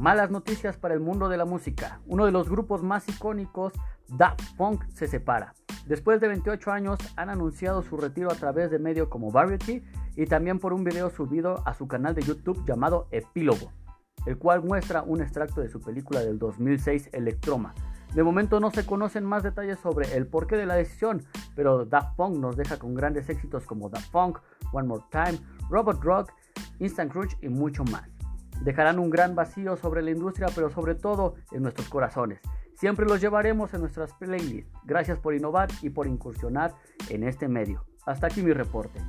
Malas noticias para el mundo de la música. Uno de los grupos más icónicos, Daft Punk, se separa. Después de 28 años han anunciado su retiro a través de medios como Variety y también por un video subido a su canal de YouTube llamado Epílogo, el cual muestra un extracto de su película del 2006 Electroma. De momento no se conocen más detalles sobre el porqué de la decisión, pero Daft Punk nos deja con grandes éxitos como Daft Punk, One More Time, Robot Rock, Instant Crunch y mucho más. Dejarán un gran vacío sobre la industria, pero sobre todo en nuestros corazones. Siempre los llevaremos en nuestras playlists. Gracias por innovar y por incursionar en este medio. Hasta aquí mi reporte.